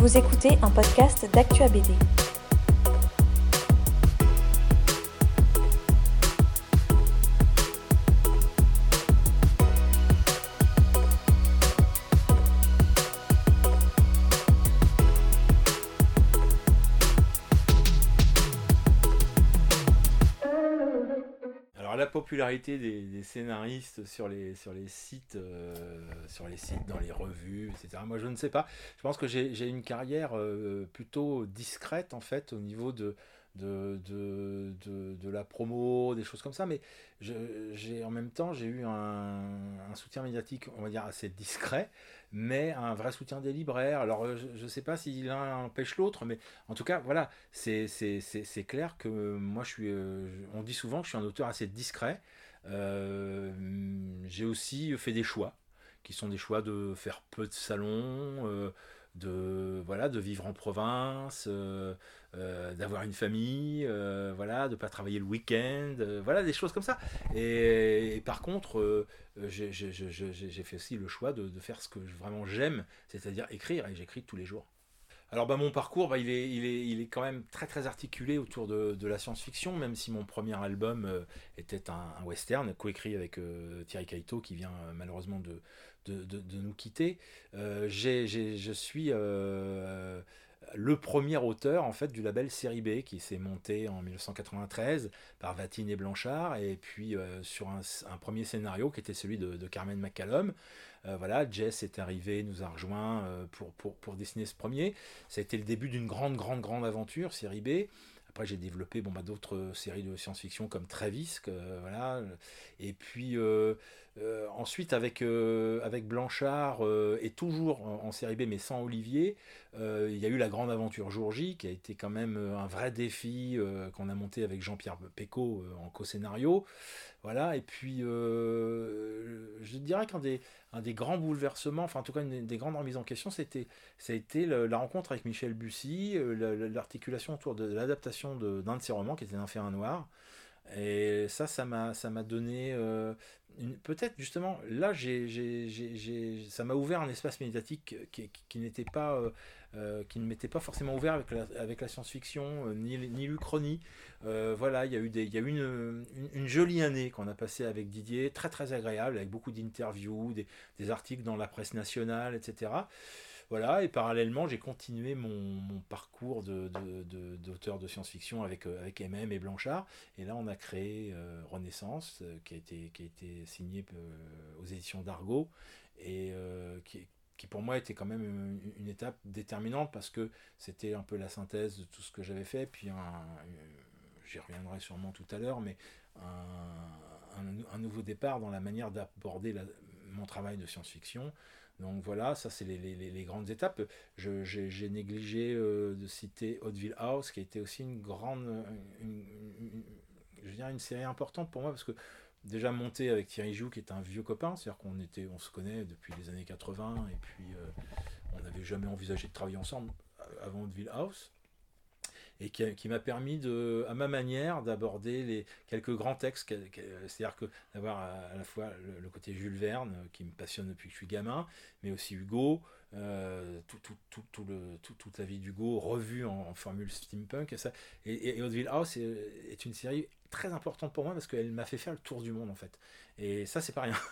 Vous écoutez un podcast d'Actua popularité des, scénaristes sur les, sur les sites, euh, sur les sites, dans les revues, etc. Moi je ne sais pas. Je pense que j'ai j'ai une carrière euh, plutôt discrète en fait au niveau de, de, de, de, de la promo, des choses comme ça. Mais j'ai en même temps j'ai eu un, soutien médiatique, on va dire assez discret, mais un vrai soutien des libraires. Alors je ne sais pas si l'un empêche l'autre, mais en tout cas voilà, c'est clair que moi je suis, euh, on dit souvent que je suis un auteur assez discret. Euh, j'ai aussi fait des choix qui sont des choix de faire peu de salons, euh, de voilà, de vivre en province, euh, d'avoir une famille, euh, voilà, de pas travailler le week-end, euh, voilà, des choses comme ça. Et, par contre, euh, j'ai fait aussi le choix de, faire ce que vraiment j'aime, c'est-à-dire écrire, et j'écris tous les jours. Alors bah, mon parcours, bah, il, est, il, est, il est quand même très très articulé autour de, la science-fiction, même si mon premier album était un, western coécrit avec Thierry Kaito qui vient malheureusement de, nous quitter. J'ai- j'ai- je suis le premier auteur en fait du label Série B qui s'est monté en 1993 par Vatine et Blanchard et puis euh, sur un, premier scénario qui était celui de, Carmen McCallum. Euh, voilà, Jess est arrivé, nous a rejoint euh, pour, pour, pour dessiner ce premier. Ça a été le début d'une grande, grande, grande aventure, série B. Après, j'ai développé bon, bah, d'autres séries de science-fiction comme Travis, que, voilà. Et puis ensuite, avec, euh, avec Blanchard, euh, et toujours en, série B, mais sans Olivier, euh, il y a eu la grande aventure Jour J, qui a été quand même un vrai défi qu'on a monté avec Jean-Pierre euh, en co-scénario. Voilà, et puis je dirais qu'un des, un des grands bouleversements, enfin en tout cas une des, des grandes remises en question, c'était ça a été la rencontre avec Michel Bussy, la- la- l'articulation autour de l'adaptation d'un de ses romans qui était Nymphéa un noir. Et ça, ça m'a, ça m'a donné euh, peut-être justement là, j'ai, j'ai- j'ai- ça m'a ouvert un espace médiatique qui, qui- n'était pas, euh, euh, qui ne m'était pas forcément ouvert avec la, avec la science-fiction ni, ni l'Uchronie. Voilà, il y a eu des, y a eu une, une, une jolie année qu'on a passée avec Didier, très très agréable, avec beaucoup d'interviews, des, des articles dans la presse nationale, etc. Voilà, et parallèlement, j'ai continué mon, parcours d'auteur de, science-fiction avec, avec MM et Blanchard. Et là, on a créé euh, Renaissance, euh, qui, a été, qui a été signé aux éditions d'Argo, et qui, pour moi était quand même une, étape déterminante parce que c'était un peu la synthèse de tout ce que j'avais fait. Puis, j'y reviendrai sûrement tout à l'heure, mais un, nouveau départ dans la manière d'aborder mon travail de science-fiction. Donc voilà, ça c'est les, grandes étapes. J'ai négligé euh, de citer Hauteville House, qui a été aussi une grande, je dire une série importante pour moi parce que déjà monté avec Thierry Joux, qui est un vieux copain, c'est-à-dire qu'on était, on se connaît depuis les années 80 et puis euh, on n'avait jamais envisagé de travailler ensemble avant Hauteville House et qui, m'a permis de, à ma manière d'aborder les quelques grands textes, c'est-à-dire d'avoir à, la fois le, le côté Jules Verne euh, qui me passionne depuis que je suis gamin, mais aussi Hugo, euh, tout, tout, tout, tout le, tout- toute la vie d'Hugo revue en, formule steampunk et ça. Et, et, et House est, une série très importante pour moi parce qu'elle m'a fait faire le tour du monde en fait. Et ça c'est pas rien.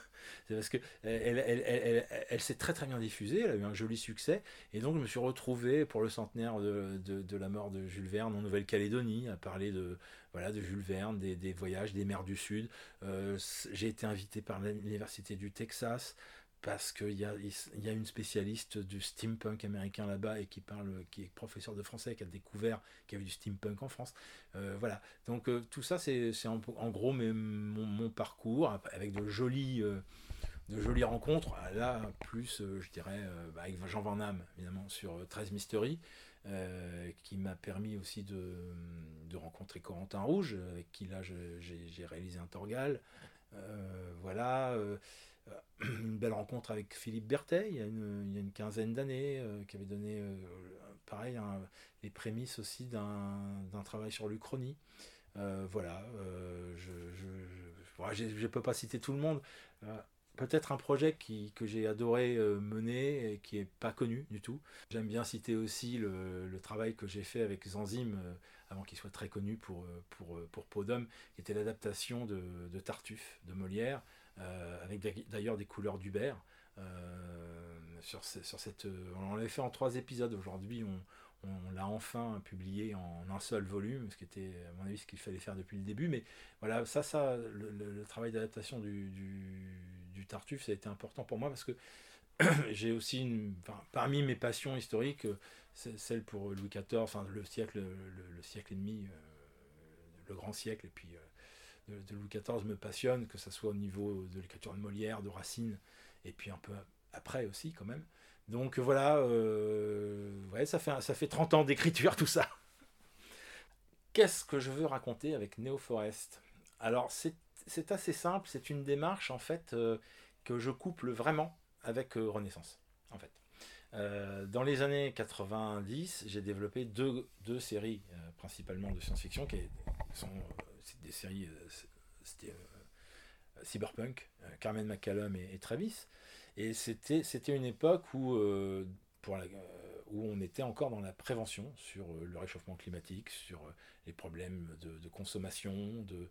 C'est parce que elle, elle, elle, elle, elle- s'est très très bien diffusée, elle a eu un joli succès, et donc je me suis retrouvé pour le centenaire de, de, la mort de Jules Verne en Nouvelle-Calédonie à parler de, voilà, de Jules Verne, des, des voyages, des mers du Sud. Euh, J'ai été invité par l'Université du Texas parce qu'il y a, une spécialiste du steampunk américain là-bas et qui parle, qui est professeur de français, qui a découvert qu'il y avait du steampunk en France. Euh, voilà. Donc euh, tout ça, c'est en, gros mon, parcours avec de jolies, euh, rencontres. Là, plus, je dirais, bah, avec Jean Van Damme, évidemment, sur euh, 13 Mystery, qui m'a permis aussi de, de rencontrer Corentin Rouge, avec qui là j'ai réalisé un Torgal. Voilà. Euh, une belle rencontre avec Philippe Berthet il y a une, quinzaine d'années, euh, qui avait donné, euh, pareil, les prémices aussi d'un travail sur l'Uchronie. Voilà, je, je peux pas citer tout le monde. Peut-être un projet qui, que j'ai adoré mener et qui n'est pas connu du tout. J'aime bien citer aussi le, travail que j'ai fait avec Zanzim avant qu'il soit très connu pour, pour, pour Podum, qui était l'adaptation de, Tartuffe de Molière, avec d'ailleurs des couleurs d'Hubert. sur, sur cette, on l'avait fait en trois épisodes. Aujourd'hui, on, l'a enfin publié en un seul volume, ce qui était, à mon avis, ce qu'il fallait faire depuis le début. Mais voilà, ça, ça le, travail d'adaptation du, du, Tartuffe, ça a été important pour moi parce que j'ai aussi, une, parmi mes passions historiques, celle pour Louis XIV, enfin le siècle, le, siècle et demi, euh, le grand siècle, et puis euh, de, Louis XIV me passionne, que ce soit au niveau de l'écriture de Molière, de Racine, et puis un peu après aussi quand même. Donc voilà, euh, ouais, ça, fait, ça fait 30 ans d'écriture, tout ça. Qu'est-ce que je veux raconter avec Neo Forest Alors c'est assez simple, c'est une démarche en fait euh, que je couple vraiment avec euh, Renaissance. En fait. dans les années 90, j'ai développé deux, deux séries principalement de science-fiction qui sont des séries cyberpunk, Carmen McCallum et Travis. Et c'était, c'était une époque où, euh, pour euh, où on était encore dans la prévention sur euh, le réchauffement climatique, sur les problèmes de, consommation, de,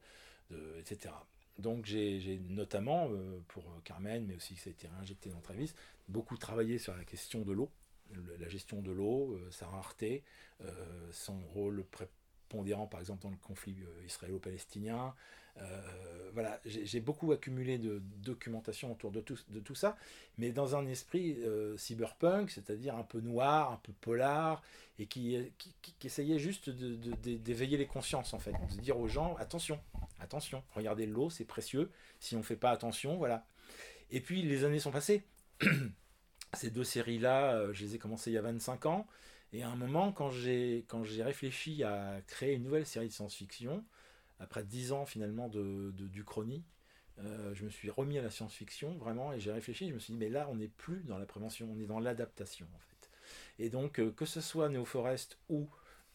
etc. Donc j'ai, notamment, pour Carmen, mais aussi ça a été réinjecté dans Travis, beaucoup travaillé sur la question de l'eau, la gestion de l'eau, sa rareté, son rôle prépondérant par exemple dans le conflit israélo-palestinien, euh, voilà, j'ai beaucoup accumulé de documentation autour de tout, ça, mais dans un esprit euh, cyberpunk, c'est-à-dire un peu noir, un peu polar, et qui, essayait juste d'éveiller les consciences, en fait, de dire aux gens, attention, attention, regardez l'eau, c'est précieux, si on ne fait pas attention, voilà. Et puis les années sont passées. Ces deux séries-là, euh, je les ai commencées il y a 25 ans, et à un moment, quand j'ai réfléchi à créer une nouvelle série de science-fiction, après dix ans finalement de, du chrony, euh, je me suis remis à la science-fiction vraiment et j'ai réfléchi. Je me suis dit, mais là, on n'est plus dans la prévention, on est dans l'adaptation en fait. Et donc, euh, que ce soit Neo Forest ou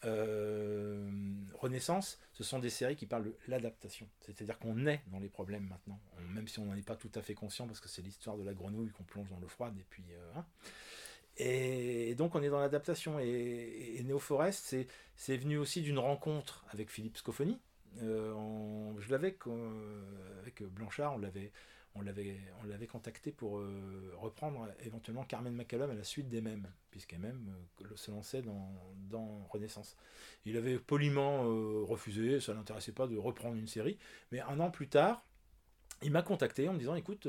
euh, Renaissance, ce sont des séries qui parlent de l'adaptation. C'est-à-dire qu'on est dans les problèmes maintenant, même si on n'en est pas tout à fait conscient parce que c'est l'histoire de la grenouille qu'on plonge dans l'eau froide et puis. Hein. Et, donc on est dans l'adaptation. Et, et Neo Forest, c'est venu aussi d'une rencontre avec Philippe Scofoni, euh, je l'avais avec Blanchard, on l'avait on l'avait, on l'avait contacté pour euh, reprendre éventuellement Carmen McCallum à la suite des mêmes, puisqu'elle-même euh, se lançait dans, Renaissance. Il avait poliment refusé, ça l'intéressait pas de reprendre une série, mais un an plus tard, il m'a contacté en me disant écoute,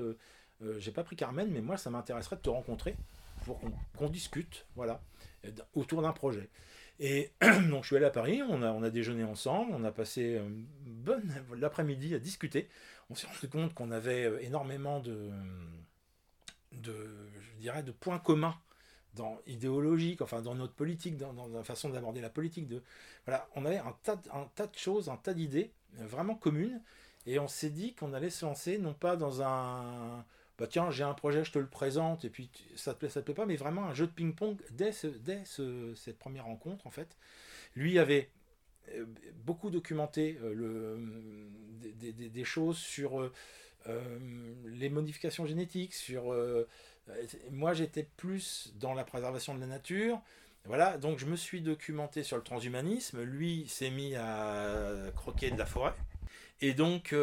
j'ai pas pris Carmen, mais moi ça m'intéresserait de te rencontrer qu'on, discute, voilà, autour d'un projet. Et donc je suis allé à Paris, on a, déjeuné ensemble, on a passé une bonne l'après-midi à discuter. On s'est rendu compte qu'on avait euh, énormément de, de, je dirais, de points communs dans idéologique, enfin dans notre politique, dans, dans la façon d'aborder la politique. De, voilà, on avait un tas, un tas de choses, un tas d'idées euh, vraiment communes, et on s'est dit qu'on allait se lancer non pas dans un bah tiens, j'ai un projet, je te le présente, et puis ça te plaît, ça te plaît pas, mais vraiment un jeu de ping-pong dès, dès cette première rencontre, en fait. Lui avait euh, beaucoup documenté euh, le, des, choses sur euh, les modifications génétiques, sur... moi, j'étais plus dans la préservation de la nature, voilà, donc je me suis documenté sur le transhumanisme, lui s'est mis à croquer de la forêt, et donc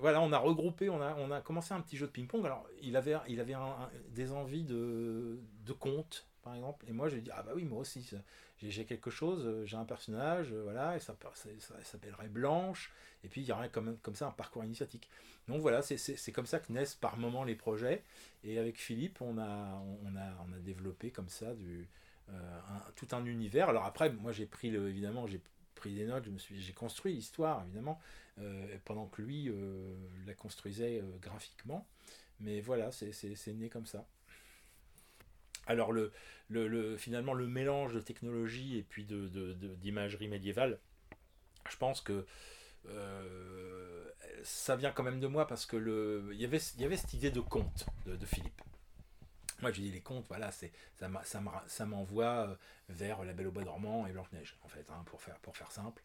voilà, on a regroupé, on a, on a commencé un petit jeu de ping-pong. Alors, il avait, il avait des envies de, de contes, par exemple. Et moi, j'ai dit, ah bah oui, moi aussi, j'ai quelque chose, j'ai un personnage, voilà, et ça, s'appellerait Blanche. Et puis, il y aurait comme, comme ça un parcours initiatique. Donc voilà, c'est comme ça que naissent par moment les projets. Et avec Philippe, on a, on a, on a développé comme ça du, euh, tout un univers. Alors après, moi, j'ai pris, le, évidemment, j'ai pris des notes, j'ai construit l'histoire, évidemment. Euh, pendant que lui euh, la construisait euh, graphiquement. Mais voilà, c'est né comme ça. Alors le, le, finalement le mélange de technologie et puis d'imagerie de, médiévale, je pense que ça vient quand même de moi parce que il y avait cette idée de conte de, Philippe. Moi j'ai dit les contes, voilà, c'est ça m'envoie vers La Belle au Bois dormant et Blanche-Neige, en fait, hein, pour, faire, pour faire simple.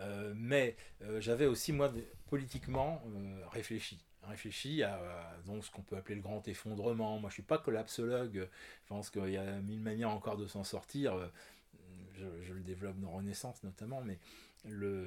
Euh, mais euh, j'avais aussi, moi, politiquement euh, réfléchi. réfléchi à, donc ce qu'on peut appeler le grand effondrement. Moi, je suis pas collapsologue. Je pense qu'il y a mille manières encore de s'en sortir. Je, le développe dans Renaissance notamment, mais le,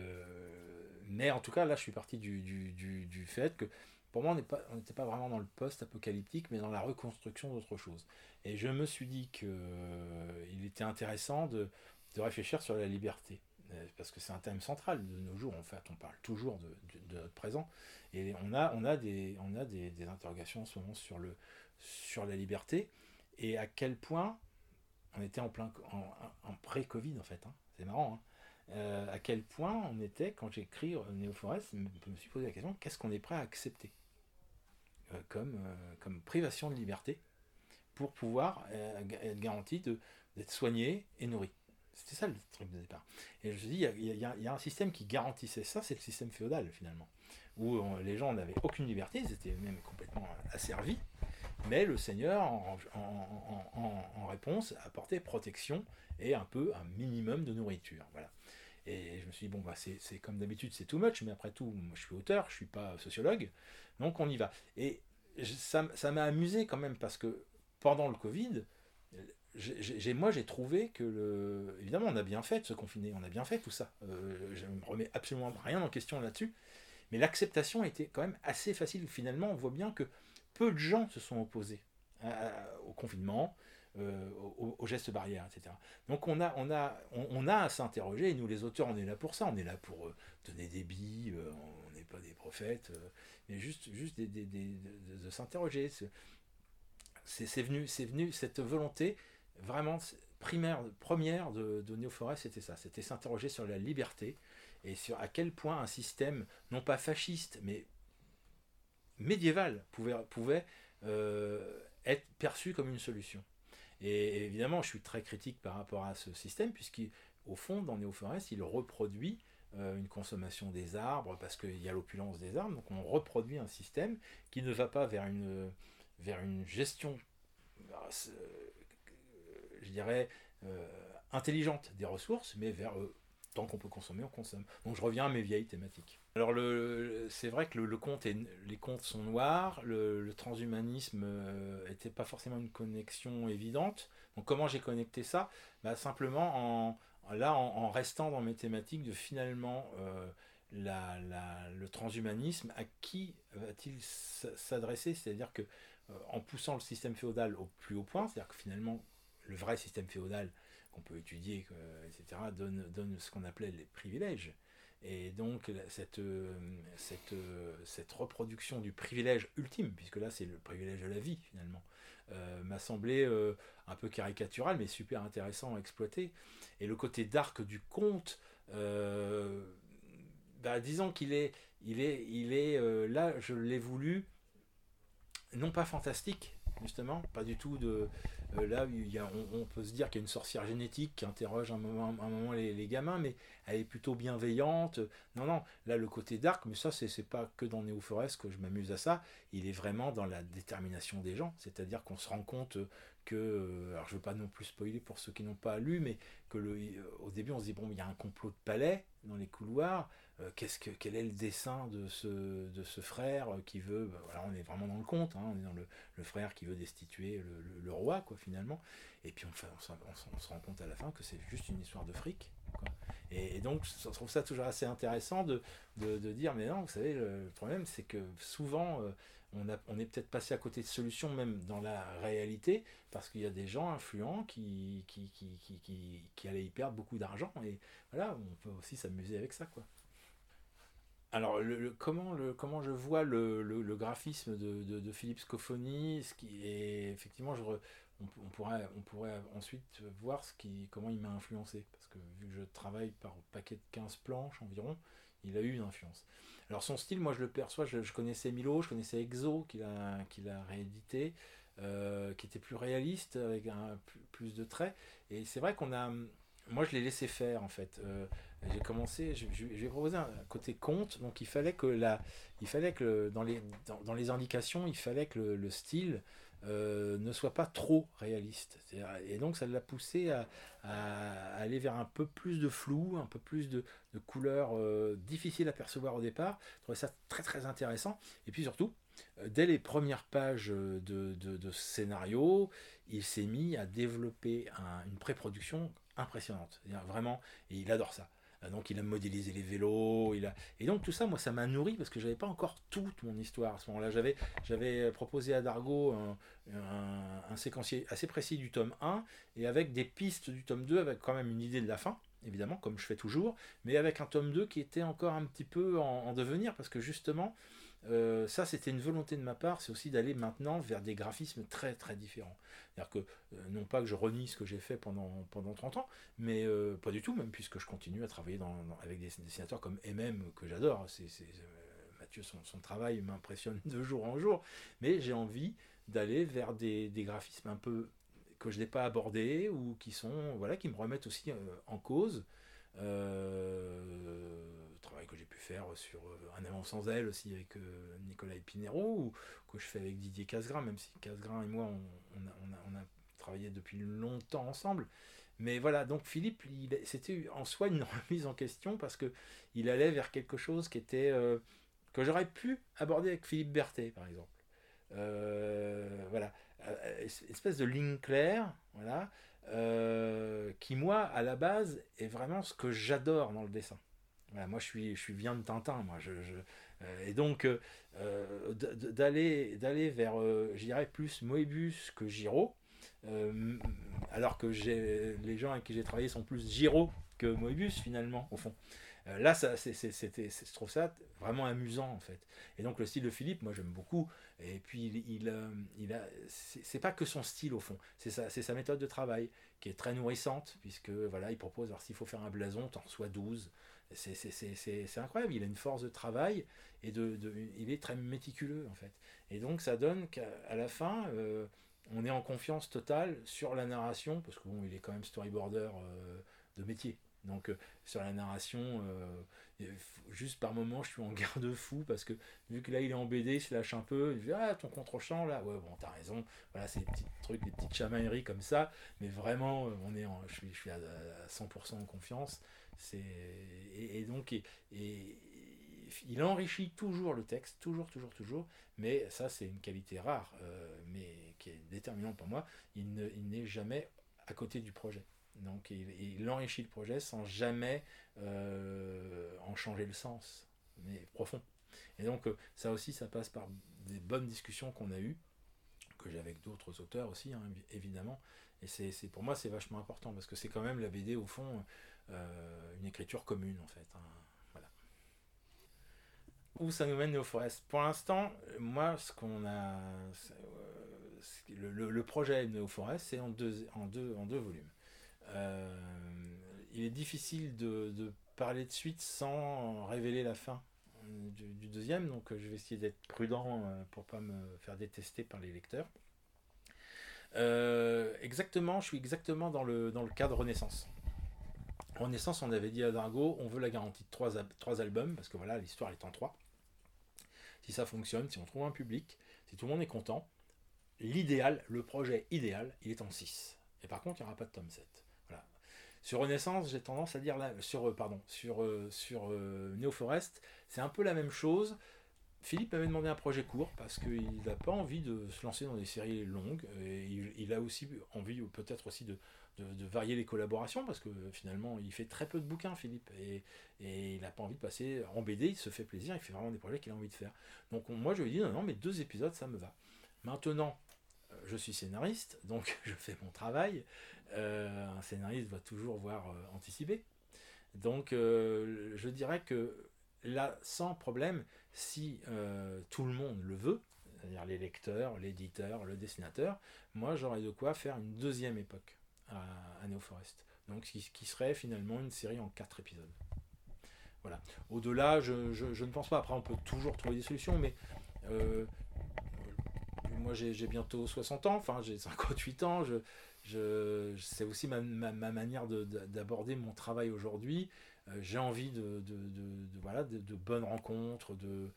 mais en tout cas là, je suis parti du, du, fait que pour moi, on n'était pas, vraiment dans le post-apocalyptique, mais dans la reconstruction d'autre chose. Et je me suis dit qu'il euh, était intéressant de, réfléchir sur la liberté euh, parce que c'est un thème central de nos jours. En fait, on parle toujours de, notre présent. Et on a, des, interrogations en ce moment sur, la liberté et à quel point on était en plein en, pré-Covid en fait. Hein. C'est marrant. Hein. Euh, à quel point on était, quand j'écris Néoforest, je me suis posé la question qu'est-ce qu'on est prêt à accepter? Comme, comme privation de liberté pour pouvoir être garanti d'être soigné et nourri c'était ça le truc de départ. Et je dit, il y, a un système qui garantissait ça, c'est le système féodal finalement, où les gens n'avaient aucune liberté, ils étaient même complètement asservis, mais le Seigneur, en, en, réponse, apportait protection et un peu un minimum de nourriture. Voilà. Et je me suis dit, bon, bah, c'est comme d'habitude, c'est too much, mais après tout, je suis auteur, je suis pas sociologue, donc on y va. Et ça m'a amusé quand même, parce que pendant le Covid, moi j'ai trouvé que évidemment on a bien fait de se confiner on a bien fait tout ça. Euh, je ne remets absolument rien en question là-dessus. Mais l'acceptation était quand même assez facile. Finalement on voit bien que peu de gens se sont opposés au confinement euh, aux, gestes barrières etc donc on a on a on, a à s'interroger et nous les auteurs on est là pour ça. On est là pour euh, donner des billes on n'est pas des prophètes mais juste juste des, des, de, s'interroger. C'est venu venu cette volonté vraiment primaire, première de, de Néoforest, c'était ça, c'était s'interroger sur la liberté et sur à quel point un système, non pas fasciste, mais médiéval, pouvait, pouvait euh, être perçu comme une solution. Et évidemment, je suis très critique par rapport à ce système, puisqu'au fond, dans Néoforest, il reproduit euh, une consommation des arbres, parce qu'il y a l'opulence des arbres, donc on reproduit un système qui ne va pas vers une, vers une gestion bah, je dirais, euh, intelligente des ressources, mais vers euh, tant qu'on peut consommer, on consomme. Donc je reviens à mes vieilles thématiques. Alors le, c'est vrai que le, compte et les comptes sont noirs, le, transhumanisme n'était euh, pas forcément une connexion évidente. Donc comment j'ai connecté ça? Bah, Simplement en, là, en, restant dans mes thématiques de finalement la, le transhumanisme, à qui va-t-il s'adresser? C'est-à-dire que en poussant le système féodal au plus haut point, c'est-à-dire que finalement le vrai système féodal qu'on peut étudier, etc., donne, donne ce qu'on appelait les privilèges. Et donc cette, cette, cette reproduction du privilège ultime, puisque là c'est le privilège de la vie finalement, euh, m'a semblé euh, un peu caricatural, mais super intéressant à exploiter. Et le côté dark du conte, euh, bah, disons qu'il est, il est, il est là, je l'ai voulu, non pas fantastique, justement, pas du tout de, euh, là, on, peut se dire qu'il y a une sorcière génétique qui interroge un moment, un moment les, gamins, mais elle est plutôt bienveillante. Non, non, là, le côté dark, mais ça, c'est pas que dans Néo Forest que je m'amuse à ça. Il est vraiment dans la détermination des gens. C'est-à-dire qu'on se rend compte que, euh, alors je veux pas non plus spoiler pour ceux qui n'ont pas lu, mais que le, au début, on se dit, bon, il y a un complot de palais dans les couloirs. Euh, qu'est-ce que, quel est le dessin de ce, de ce frère qui veut, bah, voilà, on est vraiment dans le conte, hein, on est dans le, le, frère qui veut destituer le, roi, quoi, finalement. Et puis on, on, se rend compte à la fin que c'est juste une histoire de fric. Quoi. Et, donc je trouve ça toujours assez intéressant de, de, de dire, mais non, vous savez, le, problème c'est que souvent euh, on, a, on est peut-être passé à côté de solutions même dans la réalité, parce qu'il y a des gens influents qui, qui, qui, qui, qui, allaient y perdre beaucoup d'argent. Et voilà, on peut aussi s'amuser avec ça. quoi. Alors, le, comment, le, comment je vois le, le graphisme de, de, Philippe Scofoni, ce qui est effectivement, je on, pourrait, on pourrait ensuite voir ce qui, comment il m'a influencé, parce que vu que je travaille par paquet de 15 planches environ, il a eu une influence. Alors son style, moi je le perçois, je, connaissais Milo, je connaissais Exo, qu'il a, a réédité, euh, qui était plus réaliste, avec un, plus, de traits, et c'est vrai qu'on a, moi je l'ai laissé faire en fait. Euh, j'ai commencé, j'ai proposé un côté conte, donc il fallait que la, il fallait que dans les, dans, les indications, il fallait que le, style euh, ne soit pas trop réaliste. Et donc ça l'a poussé à, aller vers un peu plus de flou, un peu plus de, couleurs euh, difficiles à percevoir au départ. Je trouvais ça très très intéressant. Et puis surtout, dès les premières pages de, scénario, il s'est mis à développer une pré-production impressionnante. Vraiment, et il adore ça. Euh, donc il a modélisé les vélos, il a... et donc tout ça, moi, ça m'a nourri parce que j'avais pas encore toute mon histoire à ce moment-là. J'avais, j'avais proposé à Dargo un, un, séquencier assez précis du tome 1 et avec des pistes du tome 2, avec quand même une idée de la fin, évidemment, comme je fais toujours, mais avec un tome 2 qui était encore un petit peu en devenir parce que justement, euh, ça, c'était une volonté de ma part, c'est aussi d'aller maintenant vers des graphismes très très différents. C'est-à-dire que, euh, non pas que je renie ce que j'ai fait pendant, pendant 30 ans, mais euh, pas du tout, même puisque je continue à travailler avec des dessinateurs comme MM, que j'adore. C'est, Mathieu, son, travail m'impressionne de jour en jour, mais j'ai envie d'aller vers des, graphismes un peu que je n'ai pas abordés ou qui sont voilà qui me remettent aussi en cause que j'ai pu faire sur euh, Un avant sans elle aussi avec euh, Nicolas Epinero, ou que je fais avec Didier Casgrain, même si Casgrain et moi on, a, travaillé depuis longtemps ensemble. Mais voilà, donc Philippe, c'était en soi une remise en question parce que il allait vers quelque chose qui était que j'aurais pu aborder avec Philippe Berthet, par exemple. voilà, espèce de ligne claire, voilà, euh, qui moi à la base est vraiment ce que j'adore dans le dessin. Moi je suis je suis bien de Tintin moi je, euh, et donc euh, d'aller d'aller vers je dirais plus Moebius que Giro alors que les gens avec qui j'ai travaillé sont plus Giro que Moebius finalement au fond euh, là, ça, c'était, je trouve ça vraiment amusant en fait. Et donc le style de Philippe, moi j'aime beaucoup. Et puis il, il, euh, c'est pas que son style au fond, c'est sa, c'est sa méthode de travail qui est très nourrissante puisque voilà, il propose alors s'il faut faire un blason, t'en reçois 12. C'est incroyable, il a une force de travail et de, il est très méticuleux en fait. Et donc ça donne qu'à la fin, euh, on est en confiance totale sur la narration parce que bon, est quand même storyboarder de métier. Donc euh, sur la narration, euh, juste par moment, je suis en garde-fou parce que vu que là il est en BD, il se lâche un peu. Je dis ah ton contre-champ là, ouais bon t'as raison. Voilà c'est des petits trucs, des petites chamailleries comme ça, mais vraiment euh, on est, en, je suis, je suis à, 100% en confiance. C'est et, donc et, il enrichit toujours le texte, toujours, toujours, toujours, mais ça c'est une qualité rare, mais qui est déterminante pour moi. Il n'est jamais à côté du projet. Donc il, enrichit le projet sans jamais euh, en changer le sens, mais profond. Et donc euh, ça aussi, ça passe par des bonnes discussions qu'on a eues, que j'ai avec d'autres auteurs aussi, hein, évidemment. Et c'est pour moi, c'est vachement important, parce que c'est quand même la BD, au fond, euh, une écriture commune, en fait. Hein. voilà. Où ça nous mène Néo Forest Pour l'instant, moi, ce qu'on a... Le, projet Néo Forest, c'est en deux, en, deux, en deux volumes. Euh, il est difficile de, parler de suite sans révéler la fin du, deuxième, donc euh, je vais essayer d'être prudent euh, pour pas me faire détester par les lecteurs. exactement, je suis exactement dans le, dans le cadre Renaissance. Renaissance, on avait dit à Dargo, on veut la garantie de trois, albums, parce que voilà, l'histoire est en trois. Si ça fonctionne, si on trouve un public, si tout le monde est content, l'idéal, le projet idéal, il est en 6. Et par contre, il n'y aura pas de tome 7. Sur Renaissance, j'ai tendance à dire sur euh, pardon, sur euh, sur euh, c'est un peu la même chose. Philippe m'avait demandé un projet court parce qu'il n'a pas envie de se lancer dans des séries longues. Et il, a aussi envie, peut-être aussi, de, varier les collaborations parce que finalement, il fait très peu de bouquins, Philippe. Et, il n'a pas envie de passer en BD, il se fait plaisir, il fait vraiment des projets qu'il a envie de faire. Donc moi, je lui ai dit non, non, mais deux épisodes, ça me va. Maintenant, je suis scénariste, donc je fais mon travail. Euh, un scénariste va toujours voir euh, anticiper. Donc euh, je dirais que là, sans problème, si tout le monde le veut, c'est-à-dire les lecteurs, l'éditeur, le dessinateur, moi j'aurais de quoi faire une deuxième époque à, à Neo Forest. Donc ce qui, serait finalement une série en quatre épisodes. Voilà. Au-delà, je, je, ne pense pas. Après, on peut toujours trouver des solutions, mais moi j'ai bientôt 60 ans, enfin j'ai 58 ans, je, je, c'est aussi ma, manière d'aborder mon travail aujourd'hui. Euh, j'ai envie de, de, de, voilà, de, bonnes rencontres, de,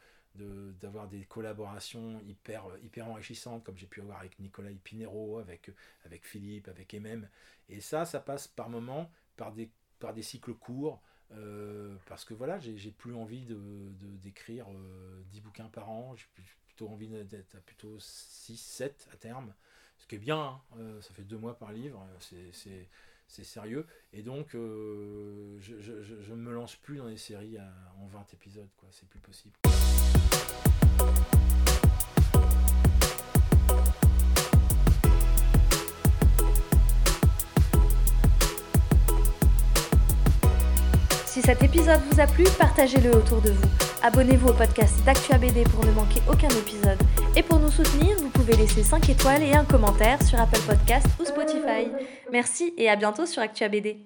d'avoir des collaborations hyper, hyper enrichissantes, comme j'ai pu avoir avec Nicolas Pinero, avec, avec Philippe, avec Emem. Et ça, ça passe par moments par des, par des cycles courts. Euh, parce que voilà, j'ai plus envie de d'écrire 10 bouquins par an, plutôt envie d'être à plutôt 6, 7 à terme. Ce qui est bien, hein. ça fait deux mois par livre, c'est sérieux. Et donc, je ne me lance plus dans des séries en 20 épisodes, quoi. C'est plus possible. Si cet épisode vous a plu, partagez-le autour de vous. Abonnez-vous au podcast d'ActuaBD pour ne manquer aucun épisode. Et pour nous soutenir, vous pouvez laisser 5 étoiles et un commentaire sur Apple Podcast ou Spotify. Merci et à bientôt sur ActuaBD.